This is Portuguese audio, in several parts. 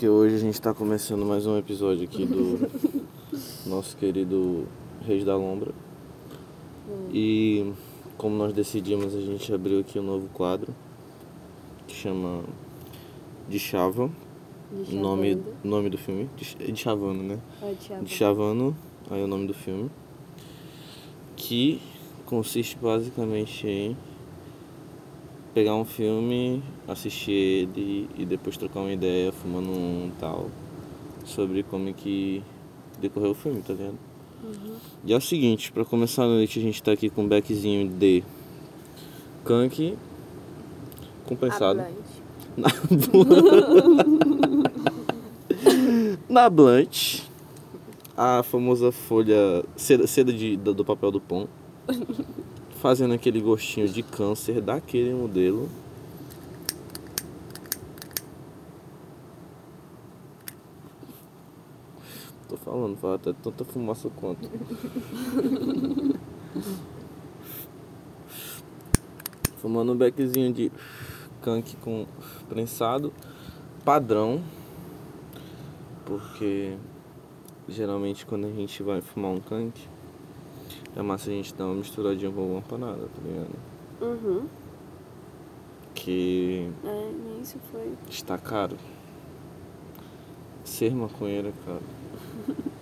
porque hoje a gente está começando mais um episódio aqui do nosso querido Reis da Lombra. E como nós decidimos, a gente abriu aqui um novo quadro que chama De Chava. De Nome, nome do filme? De, de Chavano, né? Ah, de Chava. De Chavano, aí é o nome do filme. Que consiste basicamente em pegar um filme, assistir ele e depois trocar uma ideia, fumando um tal, sobre como é que decorreu o filme, tá ligado? E é o seguinte, pra começar a noite a gente tá aqui com um beckzinho de Kank compensado. Na Blunt, a famosa folha seda, seda de, do, do papel do pão, fazendo aquele gostinho de câncer daquele modelo. Tô falando, fala até tanta fumaça quanto. Fumando um beckzinho de canque com prensado padrão, porque geralmente quando a gente vai fumar um canque, é massa a gente dar uma misturadinha com alguma parada, tá ligado? Uhum. Que É, nem isso foi. está caro. Ser maconheiro é caro.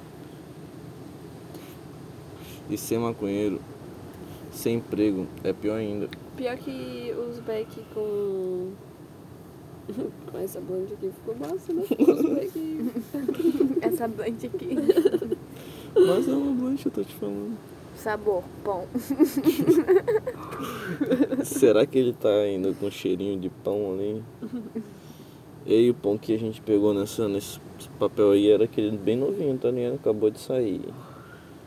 E ser maconheiro sem emprego é pior ainda. Pior que os back com. com essa blonde aqui ficou massa, né? Os back. Essa blend aqui. Mas é uma blanche, eu tô te falando. Sabor, pão. Será que ele tá ainda com cheirinho de pão ali? E aí o pão que a gente pegou nessa, nesse papel aí era aquele bem novinho, tá ligado? Acabou de sair.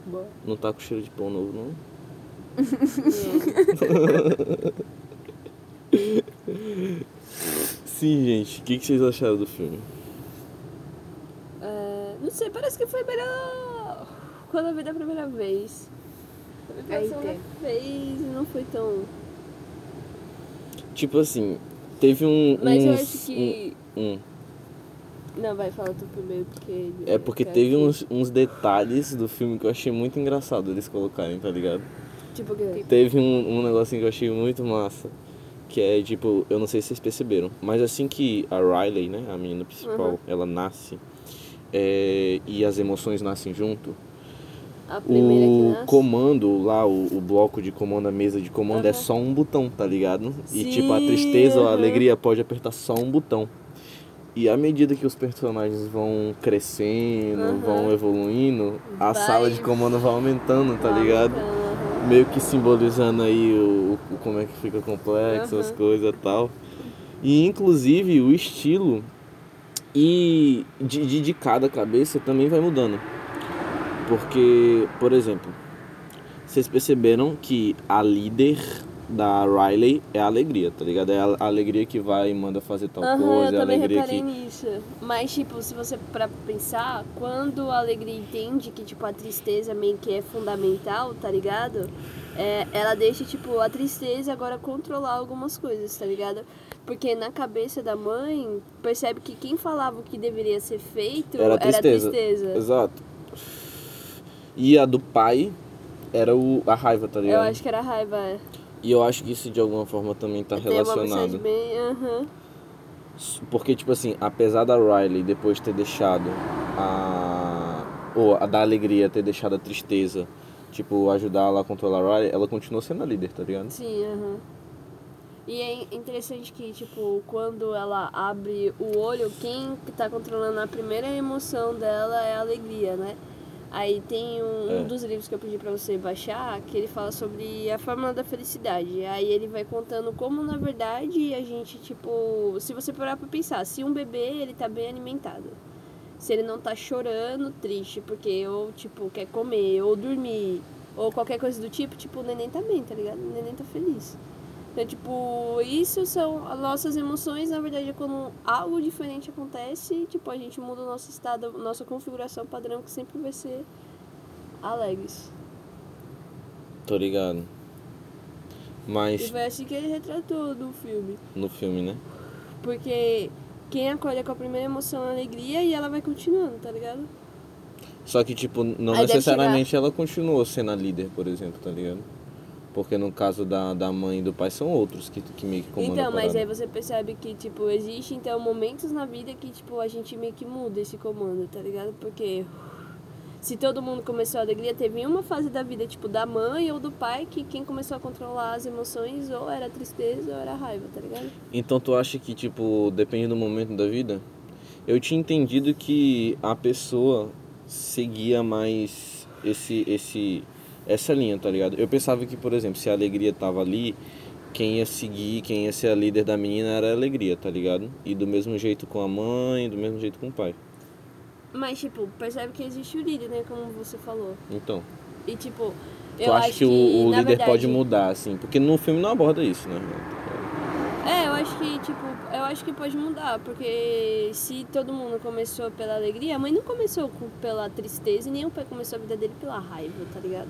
Boa. Não tá com cheiro de pão novo, não? Sim, gente. O que, que vocês acharam do filme? É, não sei, parece que foi melhor quando eu vi da primeira vez. Eu Aí segunda vez não foi tão. Tipo assim, teve um. Mas eu uns- acho que. um- um. Não, vai, fala tu primeiro, porque. É porque eu teve uns, uns detalhes do filme que eu achei muito engraçado eles colocarem, tá ligado? que- Tipo, o quê? Teve um, um negocinho que eu achei muito massa. Que é tipo, eu não sei se vocês perceberam, mas assim que a Riley, né, a menina principal, Uhum. ela nasce é, e as emoções nascem junto, A que o comando lá, o, o bloco de comando, a mesa de comando é Aham. só um botão, tá ligado? E Sim, tipo, a tristeza ou a alegria pode apertar só um botão. E à medida que os personagens vão crescendo, Aham. vão evoluindo, a Vai- sala de comando vai aumentando, tá Vai ligado? aumentando, meio que simbolizando aí o, o- como é que fica complexo, as coisas e tal. E inclusive o estilo e de, de, de cada cabeça também vai mudando. Porque, por exemplo, vocês perceberam que a líder da Riley é a alegria, tá ligado? É a, a alegria que vai e manda fazer tal Aham, coisa, eu é a também alegria reparei que. nisso. Mas, tipo, se você pra pensar, quando a alegria entende que, tipo, a tristeza meio que é fundamental, tá ligado? É, ela deixa, tipo, a tristeza agora controlar algumas coisas, tá ligado? Porque na cabeça da mãe, percebe que quem falava o que deveria ser feito Era a tristeza. a tristeza. Exato. E a do pai era o, a raiva, tá Eu ligado? acho que era raiva. é. E eu acho que isso de alguma forma também tá Tem uma mensagem relacionado. bem. aham. Porque, tipo assim, apesar da Riley depois ter deixado a. Ou a da alegria ter deixado a tristeza, tipo, ajudar ela a controlar a Riley, ela continuou sendo a líder, tá ligado? Sim, aham. E é interessante que, tipo, quando ela abre o olho, quem que tá controlando a primeira emoção dela é a alegria, né? Aí tem um, um É. dos livros que eu pedi pra você baixar, que ele fala sobre a fórmula da felicidade. Aí ele vai contando como, na verdade, a gente, tipo, se você parar pra pensar, se um bebê, ele tá bem alimentado. Se ele não tá chorando, triste, porque ou, tipo, quer comer, ou dormir, ou qualquer coisa do tipo, tipo, o neném tá bem, tá ligado? O neném tá feliz. Então, tipo, isso são as nossas emoções, na verdade, é quando algo diferente acontece, tipo, a gente muda o nosso estado, nossa configuração padrão, que sempre vai ser alegres. Tô ligado. E Mas foi assim que ele retratou no filme. no filme, né? Porque quem acolhe com a primeira emoção a alegria e ela vai continuando, tá ligado? Só que, tipo, não Aí necessariamente ela continuou sendo a líder, por exemplo, tá ligado? Porque no caso da, da mãe e do pai são outros que, que meio que comandam Então, mas aí você percebe que, tipo, existe então momentos na vida que, tipo, a gente meio que muda esse comando, tá ligado? Porque se todo mundo começou a alegria, teve uma fase da vida, tipo, da mãe ou do pai, que quem começou a controlar as emoções ou era tristeza ou era raiva, tá ligado? Então tu acha que, tipo, depende do momento da vida? Eu tinha entendido que a pessoa seguia mais esse, esse, essa linha, tá ligado? Eu pensava que, por exemplo, se a alegria tava ali, quem ia seguir, quem ia ser a líder da menina era a alegria, tá ligado? E do mesmo jeito com a mãe, do mesmo jeito com o pai. Mas, tipo, percebe que existe o líder, né? Como você falou. Então, E, tipo, tu eu acha acho que, o, o líder pode verdade- mudar, assim? Porque no filme não aborda isso, né? É, eu acho que, tipo, eu acho que pode mudar, porque se todo mundo começou pela alegria, a mãe não começou com- pela tristeza e nem o pai começou a vida dele pela raiva, tá ligado?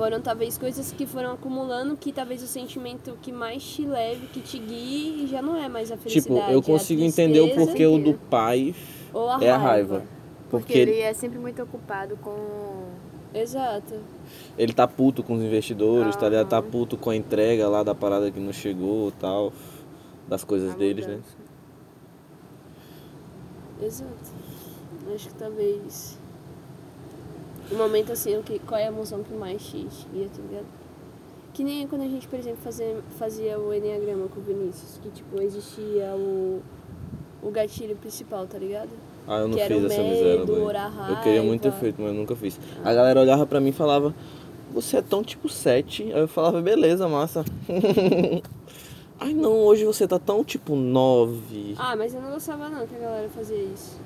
Foram talvez coisas que foram acumulando que talvez o sentimento que mais te leve, que te guie, já não é mais a Tipo, felicidade. é eu a consigo entender o porquê o do pai ou a é a raiva. Porque, Porque ele é sempre muito ocupado com. Exato. Ele tá puto com os investidores, tá ligado? Tá puto com a entrega lá da parada que não chegou e tal. Das coisas a deles, né? mudança. Exato. Acho que talvez. No momento assim, o que, qual é a emoção que mais te guia, tá ligado? Que nem quando a gente, por exemplo, fazia, fazia o Enneagrama com o Vinícius, que tipo, existia o, o gatilho principal, tá ligado? Ah, eu não Que era fiz o essa medo, miséria, orar Eu queria muito ter raiva. feito, mas eu nunca fiz. A galera olhava pra mim e falava, você é tão tipo 7. Aí eu falava, beleza, massa. Ai não, hoje você tá tão tipo 9. Ah, mas eu não gostava não que a galera fazia isso.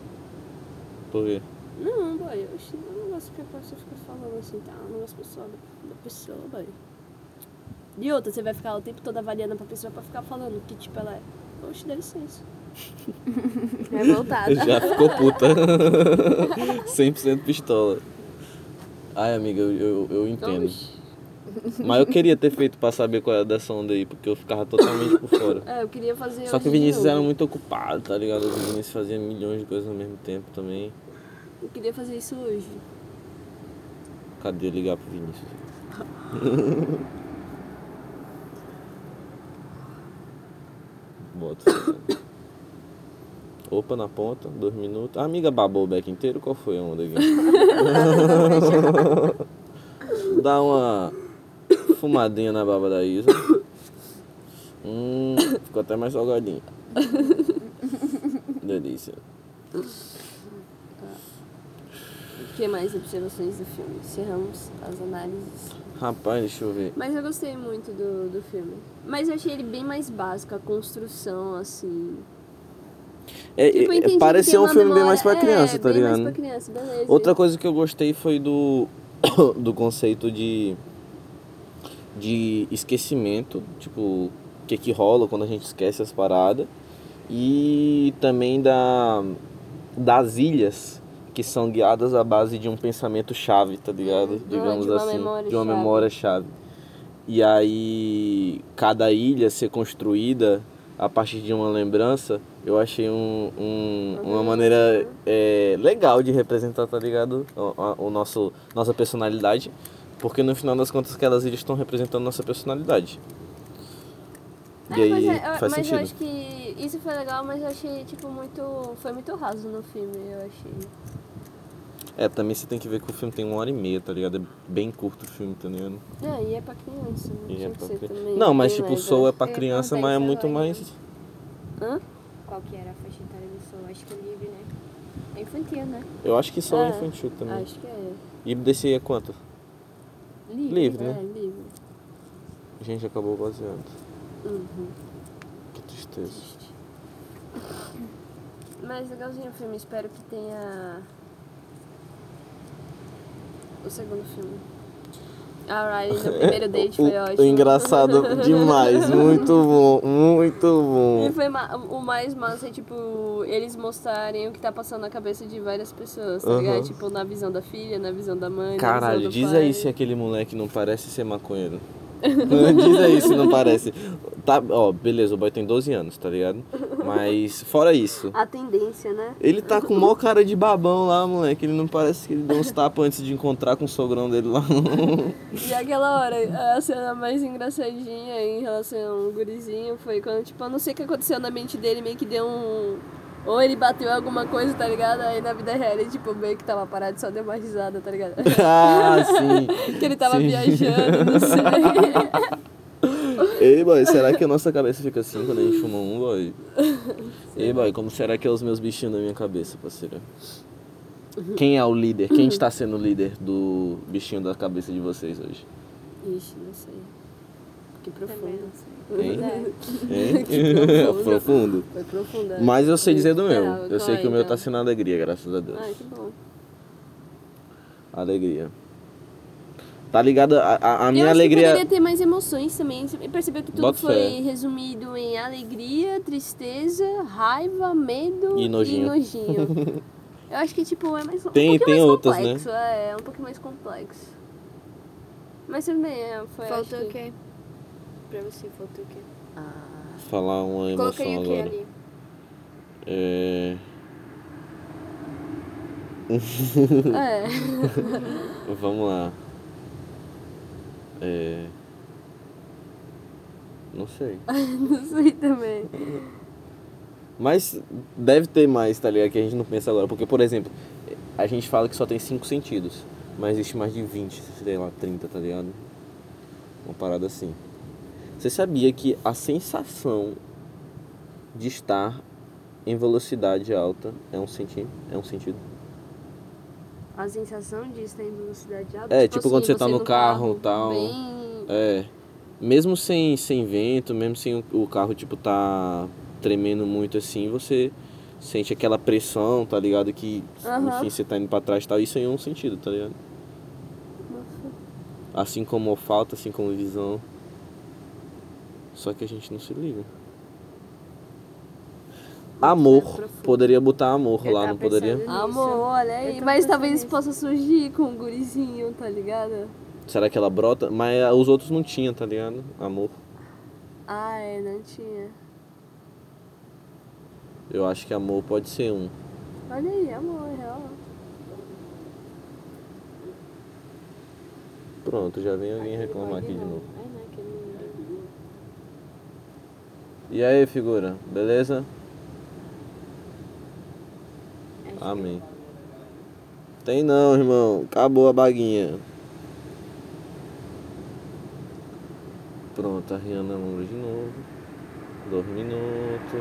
Por quê? Não, boy, eu acho- eu não gosto que a pessoa fica falando assim, tá? Eu não gosto pessoal da, da pessoa, boy. E outra, você vai ficar o tempo todo avaliando pra pessoa pra ficar falando que tipo ela é. Oxe, dá licença. Revoltada. Já ficou puta. 100% pistola. Ai, amiga, eu, eu, eu entendo. Oxe. Mas eu queria ter feito pra saber qual era dessa onda aí, porque eu ficava totalmente por fora. É, eu queria fazer Só que o Vinícius era muito ocupado, tá ligado? O Vinícius fazia milhões de coisas ao mesmo tempo também. Eu queria fazer isso hoje. Cadê ligar pro Vinícius? Bota. Opa, na ponta, dois minutos. A amiga babou o beck inteiro, qual foi a onda aqui? Dá uma fumadinha na baba da Isa. Hum, ficou até mais salgadinho. Delícia. O que mais observações do filme? Encerramos as análises. Rapaz, deixa eu ver. Mas eu gostei muito do, do filme. Mas eu achei ele bem mais básico, a construção, assim. É, Tipo, é, pareceu tem um filme bem mais pra criança, é, tá bem ligado? mais pra criança, beleza. Outra coisa que eu gostei foi do, do conceito de, de esquecimento, tipo, o que que rola quando a gente esquece as paradas. E também da, das ilhas que são guiadas à base de um pensamento chave, tá ligado? Digamos de uma assim, memória de uma chave. memória chave. E aí cada ilha ser construída a partir de uma lembrança, eu achei um, um- uma Uhum. maneira é, legal de representar, tá ligado? O, a- o nosso, nossa personalidade. Porque no final das contas aquelas ilhas estão representando nossa personalidade. E É, aí mas, é, eu- faz mas sentido. eu acho que isso foi legal, mas eu achei, tipo, muito. Foi muito raso no filme, eu achei. É, também você tem que ver que o filme tem uma hora e meia, tá ligado? É bem curto o filme, tá ligado? É, e é pra criança, não E tinha é que pra cri- também. Não, mas tipo, o. Soul é pra ia criança, mas é muito mais. Hã? Qual que era a faixa etária do som? Acho que é livre, né? É infantil, né? Eu acho que Soul é É, infantil também. Acho que é. E desse aí é quanto? Livre, Livre, né? É, livre. A gente acabou baseando. Uhum. Que tristeza. Mas legalzinho o filme, espero que tenha o segundo filme. A Riley no primeiro date foi ótimo. engraçado demais, muito bom, muito E bom. foi ma- o mais massa é, tipo, eles mostrarem o que tá passando na cabeça de várias pessoas, tá Aham. ligado? Tipo, na visão da filha, na visão da mãe, Caralho, diz pai. aí se aquele moleque não parece ser maconheiro. diz aí se não parece. Tá, ó, beleza, o boy tem 12 anos, tá ligado? Mas, fora isso, A tendência, né? ele tá com maior cara de babão lá, moleque. Ele não parece que ele deu uns tapas antes de encontrar com o sogrão dele lá. E aquela hora, a cena mais engraçadinha em relação ao gurizinho foi quando, tipo, eu não sei o que aconteceu na mente dele, meio que deu um. Ou ele bateu alguma coisa, tá ligado? Aí na vida real ele, tipo, meio que tava parado e só deu uma risada, tá ligado? ah, sim. que ele tava Sim. viajando, não sei. Ei, boy, será que a nossa cabeça fica assim quando a gente fuma um, boy? Ei, boy, como será que é os meus bichinhos na minha cabeça, parceira? Quem é o líder? Quem está sendo o líder do bichinho da cabeça de vocês hoje? Ixi, não sei. Que profundo. Hein? É. Hein? profundo. Profundo. Foi profunda. Mas eu sei dizer do meu. Eu sei é, que o meu então? tá sendo alegria, graças a Deus. Ai, que bom. Alegria. Tá ligado? A, a, a minha eu acho alegria. que poderia ter mais emoções também. Você percebeu que tudo Bota foi fé. resumido em alegria, tristeza, raiva, medo E nojinho. nojinho. eu acho que, tipo, é mais um Tem- pouquinho tem mais outras, né? complexo. É, é um pouquinho mais complexo. Mas também, é, foi... Faltou o que- quê? Pra você, faltou o quê? Ah, Falar uma emoção Coloquei o quê agora. ali? É. é. Vamos lá. É. Não sei. não sei também. Mas deve ter mais, tá ligado? Que a gente não pensa agora. Porque, por exemplo, a gente fala que só tem cinco sentidos. Mas existe mais de 20, sei lá, 30, tá ligado? Uma parada assim. Você sabia que a sensação de estar em velocidade alta é um sentido? É um sentido? A sensação de estar em velocidade alta. É, tipo quando você tá no carro, tal. Bem... É. Mesmo sem, sem vento, mesmo sem o, o carro, tipo, tá tremendo muito assim, você sente aquela pressão, tá ligado? Que, Aham. enfim, você tá indo pra trás e tal. Isso é um sentido, tá ligado? Assim como olfato, assim como visão. Só que a gente não se liga. Amor. Poderia botar amor Eu lá, tava não poderia? pensando Amor, olha aí. Eu tô Mas pensando talvez nisso. possa surgir com um gurizinho, tá ligado? Será que ela brota? Mas ah, os outros não tinham, tá ligado? Amor. Ah, é, não tinha. Eu acho que amor pode ser um. Olha aí, amor, é real. Pronto, já vem alguém reclamar aqui de novo. É, né? Que não... E aí, figura? Beleza? Que- Amém. Tem não, irmão. Acabou a baguinha. Pronto, a Rihanna número de novo. Dois minutos.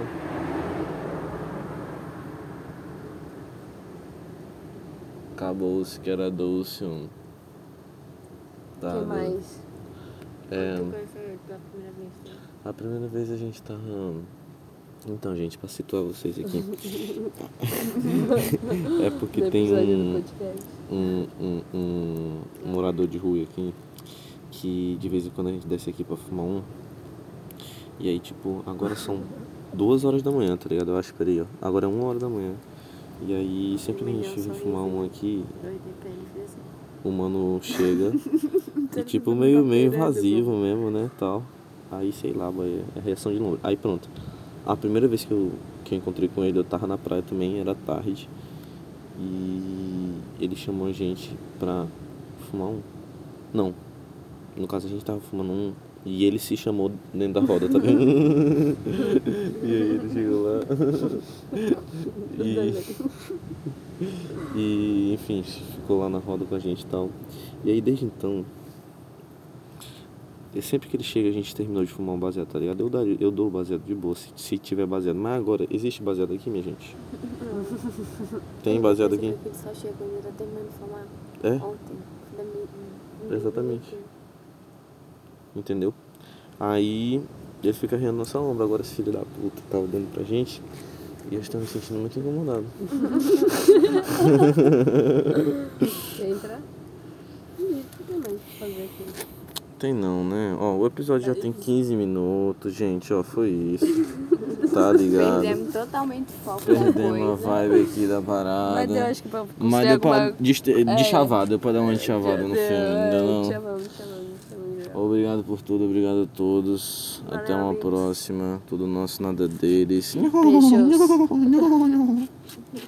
Acabou-se que era doce um. Tá, que mais? É, ele pela primeira vez, né? a primeira vez a gente tá. Então, gente, pra situar vocês aqui. é porque tem um, um, um, um morador de rua aqui que de vez em quando a gente desce aqui pra fumar um. E aí, tipo, agora são duas horas da manhã, tá ligado? Eu acho, peraí, ó. Agora é uma hora da manhã. E aí, sempre que a gente vem fumar um aqui, assim. o mano chega e tipo meio, tá meio invasivo mesmo, né, tal. Aí sei lá, boy, é reação de longe. Aí pronto. A primeira vez que eu, que eu encontrei com ele, eu tava na praia também, era tarde. E ele chamou a gente pra fumar um. Não. No caso a gente tava fumando um. E ele se chamou dentro da roda, tá vendo? e aí ele chegou lá. e, e enfim, ficou lá na roda com a gente e tal. E aí desde então. E sempre que ele chega, a gente terminou de fumar um baseado, tá ligado? Eu, daria, eu dou o baseado de boa, se, se tiver baseado. Mas agora, existe baseado aqui, minha gente? Tem baseado aqui? Ele só chegou quando ele tá terminando de fumar É? ontem. Exatamente. Entendeu? Aí ele fica rindo na nossa ombro. Agora esse filho da puta tá olhando pra gente. E eu estou me sentindo muito incomodado. Quer entrar? Pra fazer aqui? Tem não, né? Ó, o episódio já tem 15 minutos, gente, ó, foi isso. Tá ligado? Perdemos totalmente o foco Perdemos a coisa. vibe aqui da parada. Mas eu acho que pra Mas deu pra alguma... deste- É. deschavada, deu pra dar uma deschavada no filme, ainda não? Chamamos, chamamos, chamamos. Obrigado por tudo, obrigado a todos. Até uma próxima. Tudo nosso, nada deles. Beijos.